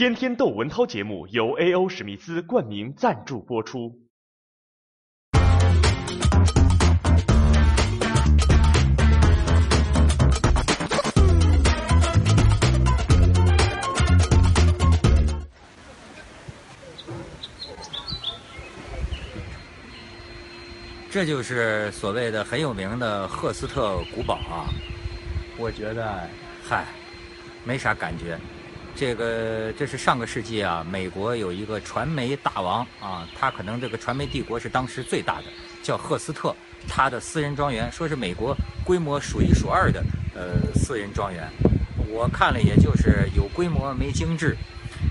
天天窦文涛节目由 A.O. 史密斯冠名赞助播出。这就是所谓的很有名的赫斯特古堡啊！我觉得，嗨，没啥感觉。这个这是上个世纪啊，美国有一个传媒大王啊，他可能这个传媒帝国是当时最大的，叫赫斯特。他的私人庄园说是美国规模数一数二的呃私人庄园，我看了也就是有规模没精致。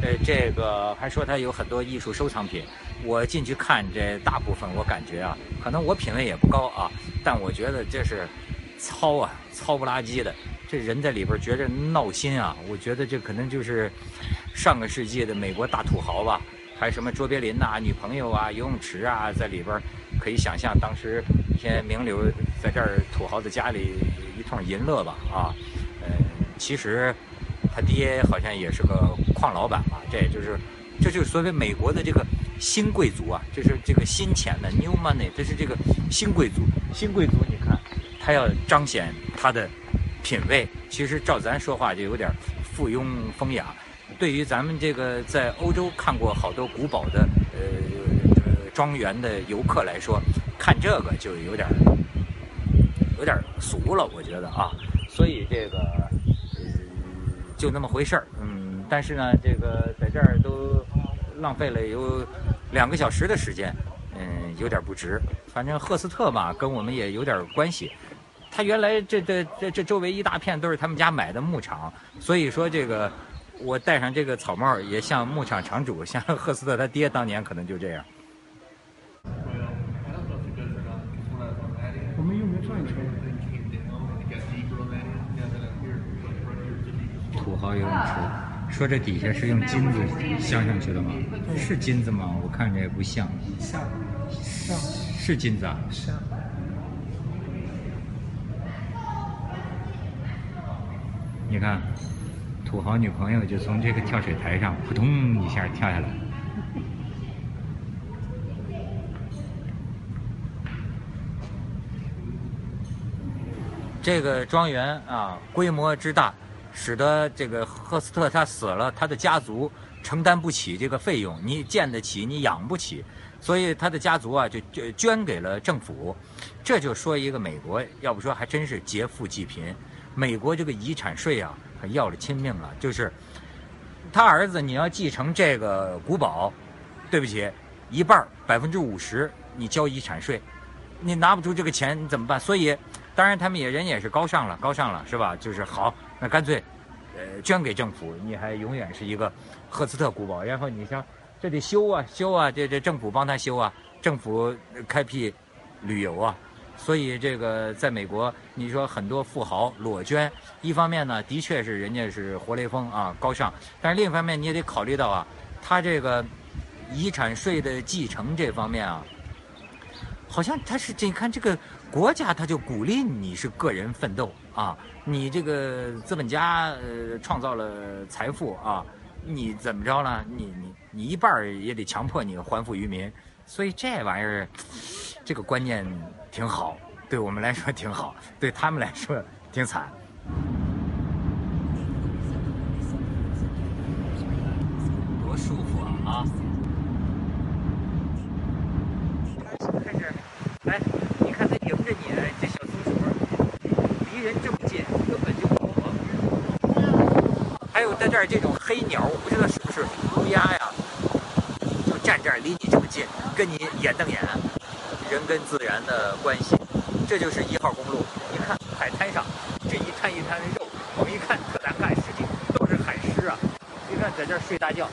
呃，这个还说他有很多艺术收藏品。我进去看这大部分，我感觉啊，可能我品味也不高啊，但我觉得这是糙啊，糙不拉几的。这人在里边觉着闹心啊！我觉得这可能就是上个世纪的美国大土豪吧，还有什么卓别林呐、女朋友啊、游泳池啊，在里边可以想象当时一些名流在这儿土豪的家里一通淫乐吧啊。呃，其实他爹好像也是个矿老板吧，这也就是。这就是所谓美国的这个新贵族啊，这是这个新钱的 new money，这是这个新贵族。新贵族，你看，他要彰显他的品味。其实照咱说话就有点附庸风雅。对于咱们这个在欧洲看过好多古堡的呃庄园的游客来说，看这个就有点有点俗了，我觉得啊。所以这个就那么回事儿，嗯。但是呢，这个在这儿都。浪费了有两个小时的时间，嗯，有点不值。反正赫斯特嘛，跟我们也有点关系。他原来这这这这周围一大片都是他们家买的牧场，所以说这个我戴上这个草帽也像牧场场主，像赫斯特他爹当年可能就这样。我们有没有转圈？土豪游泳池。说这底下是用金子镶上去的吗？是金子吗？我看着也不像。像，像，是金子啊。像。你看，土豪女朋友就从这个跳水台上扑通一下跳下来。这个庄园啊，规模之大。使得这个赫斯特他死了，他的家族承担不起这个费用，你建得起，你养不起，所以他的家族啊就捐给了政府。这就说一个美国，要不说还真是劫富济贫。美国这个遗产税啊，可要了亲命了。就是他儿子你要继承这个古堡，对不起，一半百分之五十你交遗产税，你拿不出这个钱你怎么办？所以，当然他们也人也是高尚了，高尚了是吧？就是好。那干脆，呃，捐给政府，你还永远是一个赫斯特古堡。然后你像这得修啊修啊，这这政府帮他修啊，政府开辟旅游啊。所以这个在美国，你说很多富豪裸捐，一方面呢，的确是人家是活雷锋啊，高尚；但是另一方面，你也得考虑到啊，他这个遗产税的继承这方面啊，好像他是这你看这个国家，他就鼓励你是个人奋斗啊。你这个资本家呃创造了财富啊，你怎么着呢？你你你一半也得强迫你还富于民，所以这玩意儿这个观念挺好，对我们来说挺好，对他们来说挺惨。多舒服啊！啊！开始，来，你看他迎着你，这小松鼠离人这么。还有在这儿这种黑鸟，我不知道是不是乌鸦呀，就站这儿离你这么近，跟你眼瞪眼。人跟自然的关系，这就是一号公路。你看海滩上这一滩一滩的肉，我们一看特难看，实际都是海狮啊。你看在这儿睡大觉，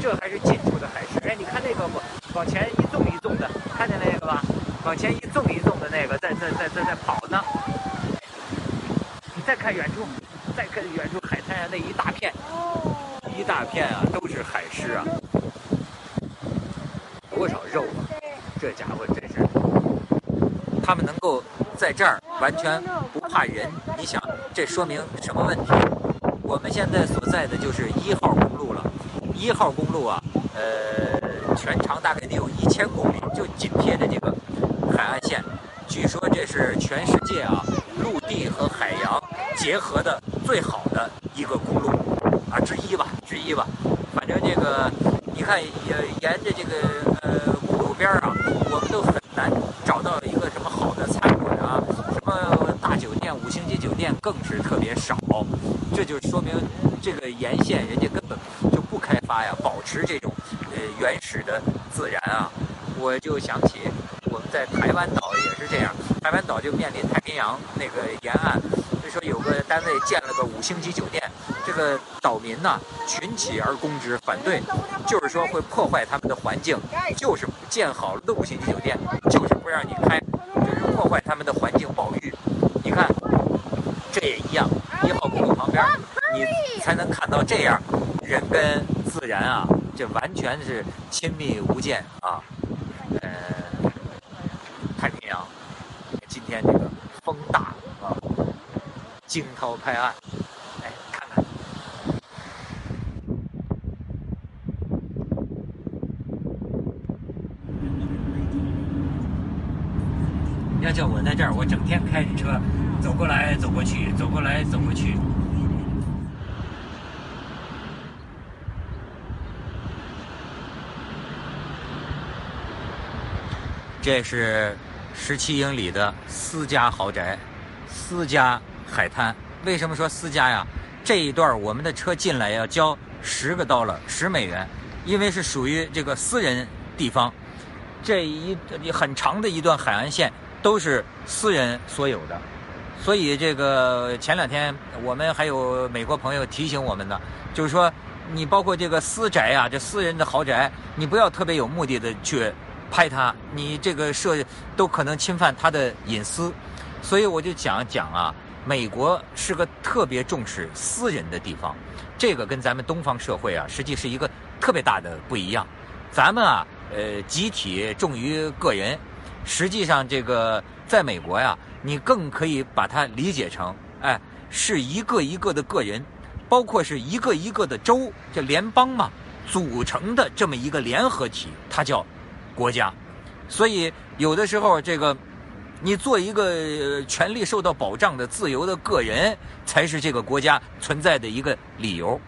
这还是近处的海狮。哎，你看那个不往前一纵一纵的，看见那个吧？往前一纵一纵的那个在在在在在跑呢。你再看远处。再看远处海滩上那一大片，一大片啊，都是海狮啊，多少肉啊！这家伙真是，他们能够在这儿完全不怕人，你想这说明什么问题？我们现在所在的就是一号公路了，一号公路啊，呃，全长大概得有一千公里，就紧贴着这个海岸线。据说这是全世界啊，陆地和海洋结合的最好的一个公路啊之一吧，之一吧。反正这个，你看，呃，沿着这个呃公路边啊，我们都很难找到一个什么好的餐馆啊，什么大酒店、五星级酒店更是特别少。这就说明这个沿线人家根本就不开发呀，保持这种呃原始的自然啊。我就想起我们在台湾岛也是这样，台湾岛就面临太平洋那个沿岸，个单位建了个五星级酒店，这个岛民呢群起而攻之，反对，就是说会破坏他们的环境，就是建好了的五星级酒店，就是不让你开，就是破坏他们的环境保育。你看，这也一样，一号公路旁边，你才能看到这样人跟自然啊，这完全是亲密无间啊。呃，太平洋，今天这个风大惊涛拍岸，来看看。要叫我在这儿，我整天开着车走过来走过去，走过来走过去。这是十七英里的私家豪宅，私家海滩。为什么说私家呀？这一段我们的车进来要交十个刀了，十美元，因为是属于这个私人地方。这一很长的一段海岸线都是私人所有的，所以这个前两天我们还有美国朋友提醒我们呢，就是说你包括这个私宅啊，这私人的豪宅，你不要特别有目的的去。拍它，你这个设都可能侵犯他的隐私，所以我就讲讲啊，美国是个特别重视私人的地方，这个跟咱们东方社会啊，实际是一个特别大的不一样。咱们啊，呃，集体重于个人，实际上这个在美国呀，你更可以把它理解成，哎，是一个一个的个人，包括是一个一个的州，这联邦嘛，组成的这么一个联合体，它叫。国家，所以有的时候，这个你做一个权利受到保障的自由的个人，才是这个国家存在的一个理由。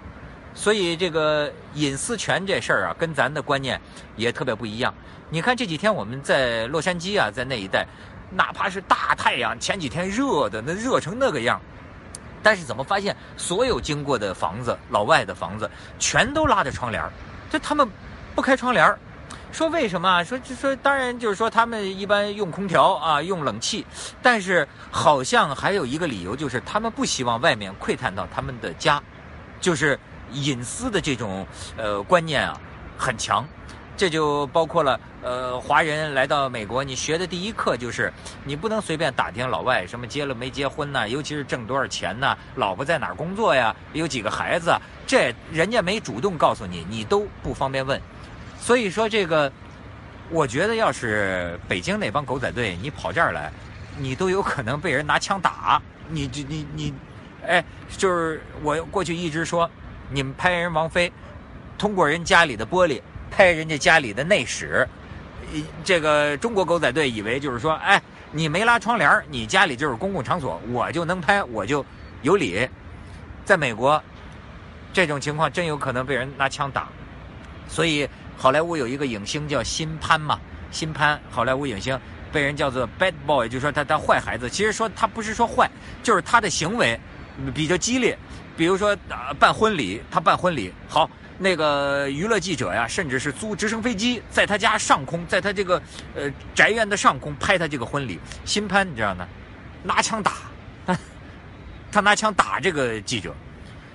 所以这个隐私权这事儿啊，跟咱的观念也特别不一样。你看这几天我们在洛杉矶啊，在那一带，哪怕是大太阳，前几天热的那热成那个样，但是怎么发现所有经过的房子，老外的房子全都拉着窗帘儿，就他们不开窗帘儿说为什么？说就说当然就是说他们一般用空调啊，用冷气，但是好像还有一个理由，就是他们不希望外面窥探到他们的家，就是隐私的这种呃观念啊很强。这就包括了呃华人来到美国，你学的第一课就是你不能随便打听老外什么结了没结婚呐，尤其是挣多少钱呐，老婆在哪儿工作呀，有几个孩子，这人家没主动告诉你，你都不方便问。所以说这个，我觉得要是北京那帮狗仔队，你跑这儿来，你都有可能被人拿枪打。你你你你，哎，就是我过去一直说，你们拍人王菲，通过人家里的玻璃拍人家家里的内室，这个中国狗仔队以为就是说，哎，你没拉窗帘，你家里就是公共场所，我就能拍，我就有理。在美国，这种情况真有可能被人拿枪打，所以。好莱坞有一个影星叫新潘嘛，新潘，好莱坞影星被人叫做 bad boy，就说他他坏孩子。其实说他不是说坏，就是他的行为比较激烈。比如说办婚礼，他办婚礼，好，那个娱乐记者呀，甚至是租直升飞机在他家上空，在他这个呃宅院的上空拍他这个婚礼。新潘你知道吗？拿枪打，他拿枪打这个记者，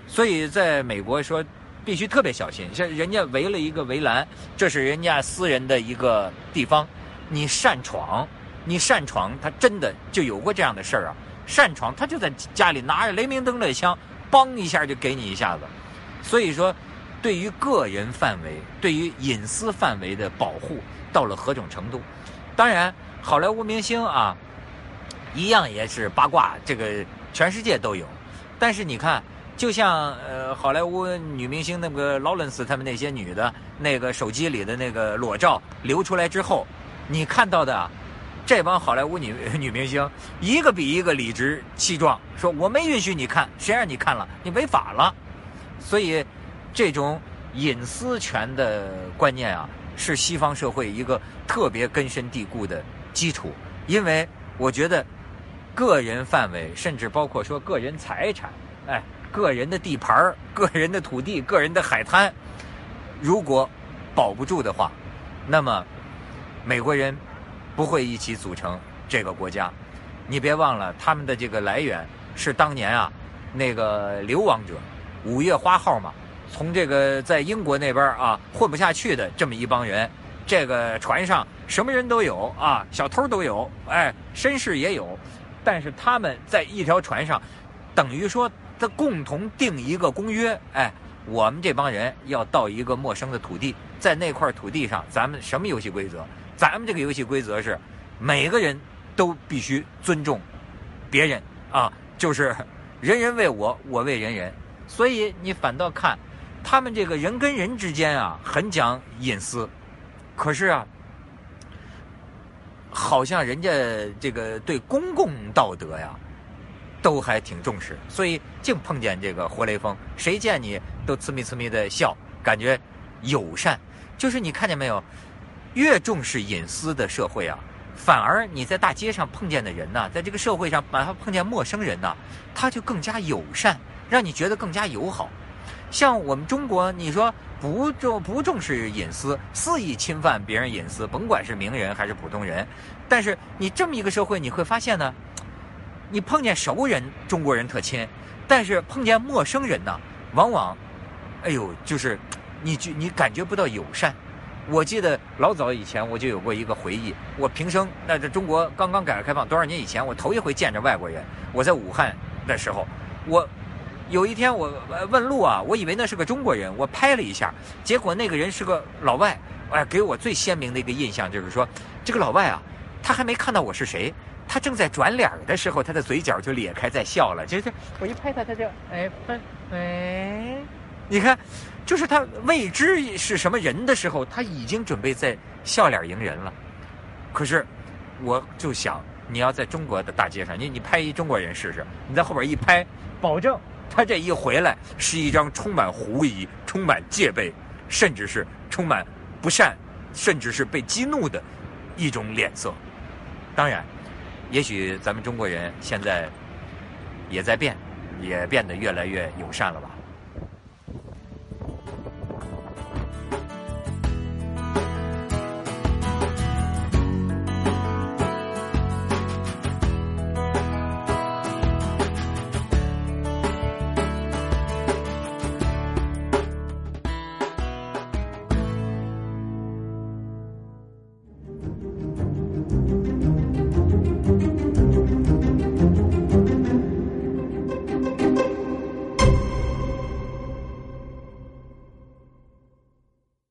所以在美国说。必须特别小心，像人家围了一个围栏，这是人家私人的一个地方，你擅闯，你擅闯，他真的就有过这样的事儿啊！擅闯，他就在家里拿着雷明灯的枪，梆一下就给你一下子。所以说，对于个人范围、对于隐私范围的保护到了何种程度？当然，好莱坞明星啊，一样也是八卦，这个全世界都有。但是你看。就像呃，好莱坞女明星那个劳伦斯他们那些女的，那个手机里的那个裸照流出来之后，你看到的这帮好莱坞女女明星，一个比一个理直气壮，说我没允许你看，谁让你看了，你违法了。所以，这种隐私权的观念啊，是西方社会一个特别根深蒂固的基础。因为我觉得，个人范围，甚至包括说个人财产，哎。个人的地盘个人的土地、个人的海滩，如果保不住的话，那么美国人不会一起组成这个国家。你别忘了，他们的这个来源是当年啊那个流亡者，五月花号嘛，从这个在英国那边啊混不下去的这么一帮人。这个船上什么人都有啊，小偷都有，哎，绅士也有，但是他们在一条船上，等于说。他共同定一个公约，哎，我们这帮人要到一个陌生的土地，在那块土地上，咱们什么游戏规则？咱们这个游戏规则是，每个人都必须尊重别人啊，就是人人为我，我为人人。所以你反倒看，他们这个人跟人之间啊，很讲隐私，可是啊，好像人家这个对公共道德呀。都还挺重视，所以净碰见这个活雷锋，谁见你都呲咪呲咪的笑，感觉友善。就是你看见没有，越重视隐私的社会啊，反而你在大街上碰见的人呢，在这个社会上，哪怕碰见陌生人呢，他就更加友善，让你觉得更加友好。像我们中国，你说不重不重视隐私，肆意侵犯别人隐私，甭管是名人还是普通人，但是你这么一个社会，你会发现呢。你碰见熟人，中国人特亲，但是碰见陌生人呢，往往，哎呦，就是 你觉你感觉不到友善。我记得老早以前我就有过一个回忆，我平生那这中国刚刚改革开放多少年以前，我头一回见着外国人，我在武汉的时候，我有一天我问路啊，我以为那是个中国人，我拍了一下，结果那个人是个老外，哎，给我最鲜明的一个印象就是说，这个老外啊，他还没看到我是谁。他正在转脸的时候，他的嘴角就咧开在笑了。就是我一拍他，他就哎，哎，你看，就是他未知是什么人的时候，他已经准备在笑脸迎人了。可是，我就想，你要在中国的大街上，你你拍一中国人试试，你在后边一拍，保证他这一回来是一张充满狐疑、充满戒备，甚至是充满不善，甚至是被激怒的一种脸色。当然。也许咱们中国人现在也在变，也变得越来越友善了吧。